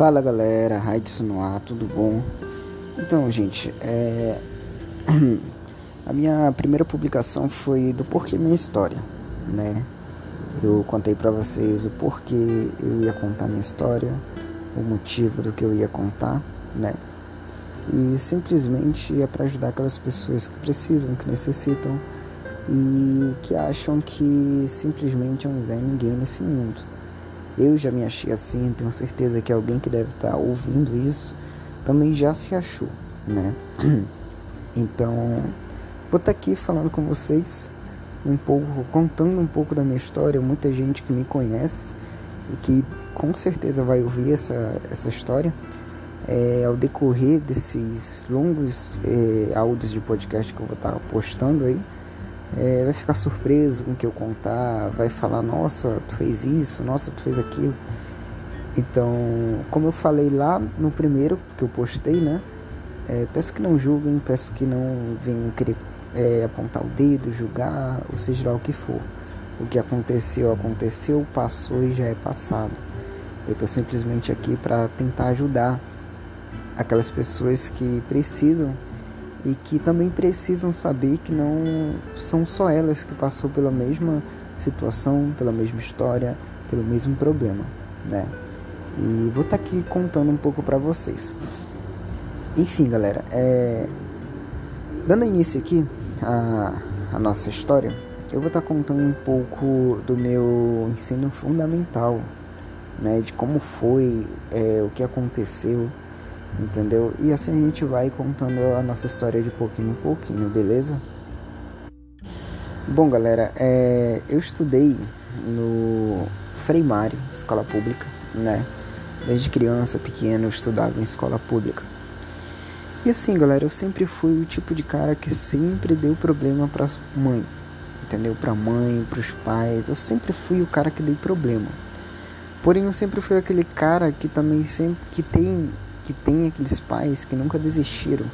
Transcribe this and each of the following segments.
Fala galera, Raidson no ar, tudo bom? Então, gente, é... a minha primeira publicação foi do porquê minha história, né? Eu contei para vocês o porquê eu ia contar minha história, o motivo do que eu ia contar, né? E simplesmente é para ajudar aquelas pessoas que precisam, que necessitam e que acham que simplesmente é um Ninguém nesse mundo. Eu já me achei assim, tenho certeza que alguém que deve estar ouvindo isso também já se achou, né? Então, vou estar aqui falando com vocês um pouco, contando um pouco da minha história. Muita gente que me conhece e que com certeza vai ouvir essa, essa história é, ao decorrer desses longos é, áudios de podcast que eu vou estar postando aí é, vai ficar surpreso com o que eu contar, vai falar, nossa, tu fez isso, nossa, tu fez aquilo. Então, como eu falei lá no primeiro que eu postei, né? É, peço que não julguem, peço que não venham querer é, apontar o dedo, julgar, ou seja lá o que for. O que aconteceu, aconteceu, passou e já é passado. Eu estou simplesmente aqui para tentar ajudar aquelas pessoas que precisam e que também precisam saber que não são só elas que passou pela mesma situação, pela mesma história, pelo mesmo problema, né? E vou estar tá aqui contando um pouco para vocês. Enfim, galera, é... dando início aqui a, a nossa história, eu vou estar tá contando um pouco do meu ensino fundamental, né? De como foi, é, o que aconteceu entendeu? E assim a gente vai contando a nossa história de pouquinho em pouquinho, beleza? Bom, galera, é, eu estudei no Frei Mário, escola pública, né? Desde criança, pequeno, eu estudava em escola pública. E assim, galera, eu sempre fui o tipo de cara que sempre deu problema pra mãe, entendeu? Pra mãe, pros pais. Eu sempre fui o cara que dei problema. Porém, eu sempre fui aquele cara que também sempre que tem que tem aqueles pais que nunca desistiram,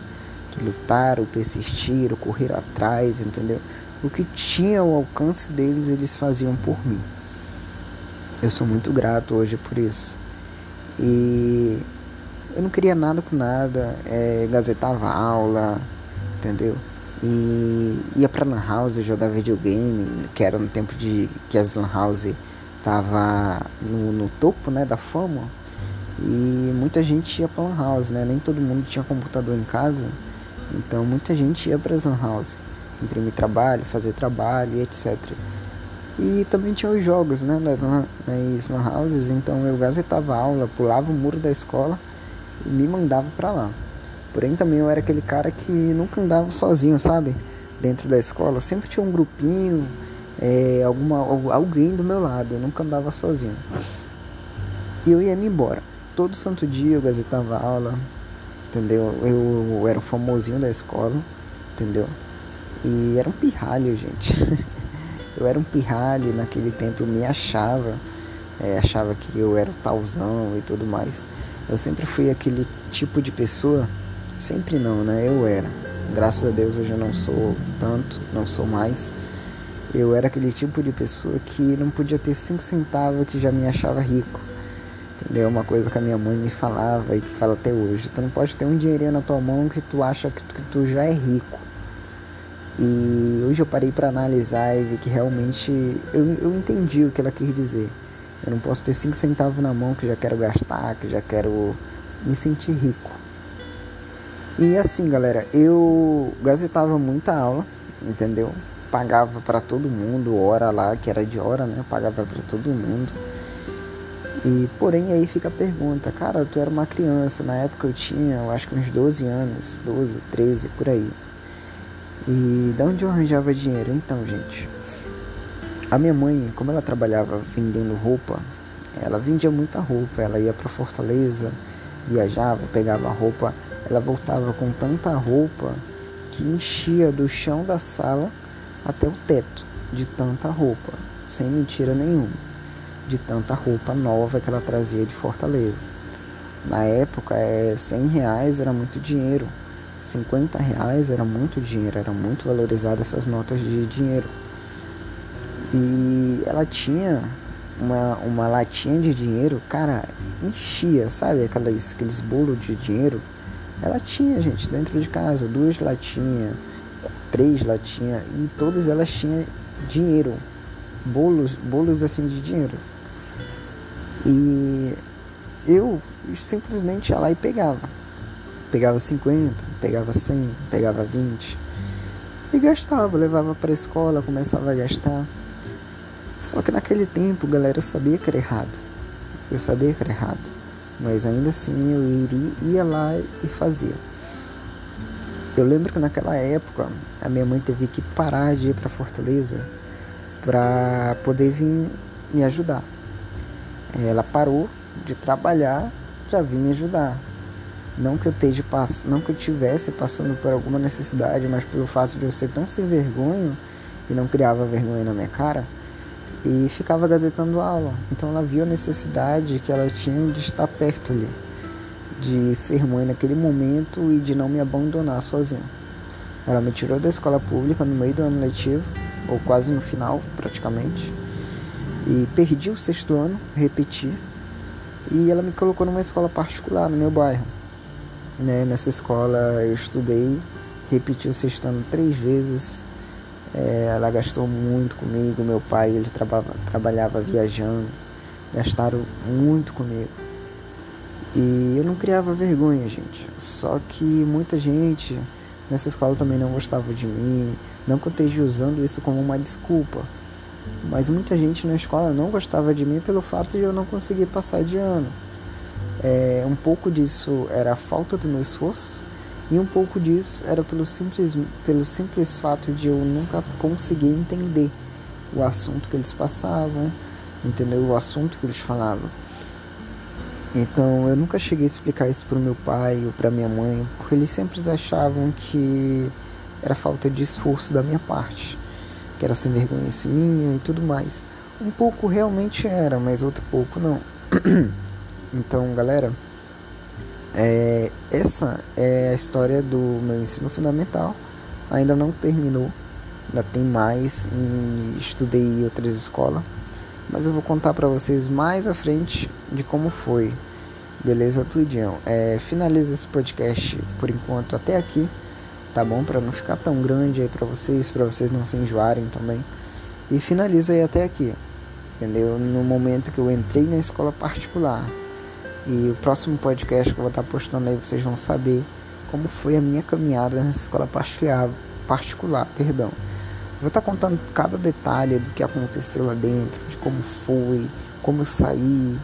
que lutaram, persistiram, correram atrás, entendeu? O que tinha ao alcance deles, eles faziam por mim. Eu sou muito grato hoje por isso. E eu não queria nada com nada, é, gazetava aula, entendeu? E ia pra Lan House jogar videogame, que era no tempo de que as Lan House tava no, no topo né, da fama. E muita gente ia para lan house, né? Nem todo mundo tinha computador em casa, então muita gente ia para as lan house, imprimir trabalho, fazer trabalho etc. E também tinha os jogos, né? Nas, nas lan houses, então eu gazetava aula, pulava o muro da escola e me mandava para lá. Porém também eu era aquele cara que nunca andava sozinho, sabe? Dentro da escola, sempre tinha um grupinho, é, alguma, alguém do meu lado, eu nunca andava sozinho. E eu ia me embora todo santo dia eu gazetava aula, entendeu? Eu, eu era o famosinho da escola, entendeu? E era um pirralho, gente. eu era um pirralho naquele tempo eu me achava, é, achava que eu era o talzão e tudo mais. Eu sempre fui aquele tipo de pessoa, sempre não, né? Eu era. Graças a Deus hoje eu não sou tanto, não sou mais. Eu era aquele tipo de pessoa que não podia ter cinco centavos que já me achava rico. Entendeu? Uma coisa que a minha mãe me falava e que fala até hoje. Tu não pode ter um dinheirinho na tua mão que tu acha que tu, que tu já é rico. E hoje eu parei para analisar e vi que realmente eu, eu entendi o que ela quis dizer. Eu não posso ter 5 centavos na mão que já quero gastar, que já quero me sentir rico. E assim, galera, eu gazetava muita aula, entendeu? Pagava para todo mundo, hora lá, que era de hora, né? Eu pagava para todo mundo. E porém aí fica a pergunta, cara, tu era uma criança, na época eu tinha, eu acho que uns 12 anos, 12, 13 por aí. E de onde eu arranjava dinheiro? Então, gente, a minha mãe, como ela trabalhava vendendo roupa, ela vendia muita roupa, ela ia para Fortaleza, viajava, pegava roupa, ela voltava com tanta roupa que enchia do chão da sala até o teto de tanta roupa, sem mentira nenhuma de tanta roupa nova que ela trazia de Fortaleza. Na época, é, 100 reais era muito dinheiro, 50 reais era muito dinheiro, era muito valorizada essas notas de dinheiro. E ela tinha uma, uma latinha de dinheiro, cara, enchia, sabe? Aquelas, aqueles bolos de dinheiro. Ela tinha, gente, dentro de casa, duas latinhas, três latinhas, e todas elas tinham dinheiro. Bolos, bolos assim de dinheiro. E eu simplesmente ia lá e pegava. Pegava 50, pegava 100, pegava 20 e gastava, levava para a escola, começava a gastar. Só que naquele tempo, galera, eu sabia que era errado. Eu sabia que era errado. Mas ainda assim eu iria, ia lá e fazia. Eu lembro que naquela época a minha mãe teve que parar de ir para Fortaleza para poder vir me ajudar. Ela parou de trabalhar para vir me ajudar. Não que eu esteja não que eu tivesse passando por alguma necessidade, mas pelo fato de eu ser tão sem vergonha e não criava vergonha na minha cara e ficava gazetando aula. Então ela viu a necessidade que ela tinha de estar perto ali, de ser mãe naquele momento e de não me abandonar sozinha. Ela me tirou da escola pública no meio do ano letivo, ou quase no final, praticamente, e perdi o sexto ano, repeti, e ela me colocou numa escola particular no meu bairro. Né? Nessa escola eu estudei, repeti o sexto ano três vezes, é, ela gastou muito comigo. Meu pai ele trabalhava, trabalhava viajando, gastaram muito comigo. E eu não criava vergonha, gente. Só que muita gente nessa escola também não gostava de mim. Não que eu esteja usando isso como uma desculpa. Mas muita gente na escola não gostava de mim pelo fato de eu não conseguir passar de ano. É, um pouco disso era a falta do meu esforço e um pouco disso era pelo simples, pelo simples fato de eu nunca conseguir entender o assunto que eles passavam, entender o assunto que eles falavam. Então eu nunca cheguei a explicar isso para o meu pai ou para minha mãe, porque eles sempre achavam que era falta de esforço da minha parte, que era sem vergonha minha e tudo mais. Um pouco realmente era, mas outro pouco não. então, galera, é, essa é a história do meu ensino fundamental. Ainda não terminou, ainda tem mais. Estudei em outras escolas, mas eu vou contar para vocês mais à frente de como foi. Beleza, Tudinho? É, finaliza esse podcast por enquanto até aqui, tá bom? Para não ficar tão grande aí para vocês, para vocês não se enjoarem também. E finaliza aí até aqui, entendeu? No momento que eu entrei na escola particular e o próximo podcast que eu vou estar postando aí vocês vão saber como foi a minha caminhada nessa escola particular, particular perdão. Vou estar contando cada detalhe do que aconteceu lá dentro, de como foi, como eu saí.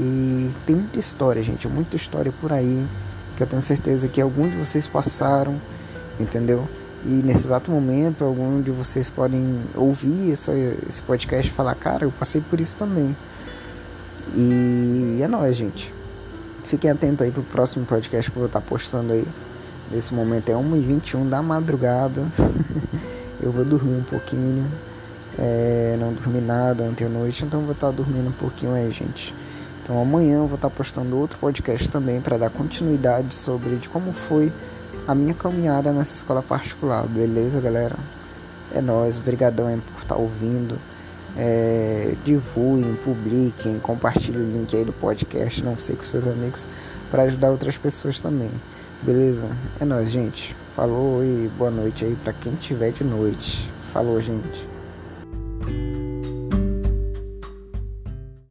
E tem muita história, gente, muita história por aí que eu tenho certeza que alguns de vocês passaram, entendeu? E nesse exato momento, algum de vocês podem ouvir esse, esse podcast e falar: Cara, eu passei por isso também. E é nóis, gente. Fiquem atentos aí pro próximo podcast que eu vou estar postando aí. Nesse momento é 1h21 da madrugada. eu vou dormir um pouquinho. É, não dormi nada ontem à noite, então vou estar dormindo um pouquinho aí, gente. Então amanhã eu vou estar postando outro podcast também para dar continuidade sobre de como foi a minha caminhada nessa escola particular, beleza, galera? É nóis, brigadão aí por estar ouvindo é, divulguem, publiquem, compartilhem o link aí do podcast, não sei com seus amigos, para ajudar outras pessoas também. Beleza? É nóis, gente. Falou e boa noite aí para quem tiver de noite. Falou, gente.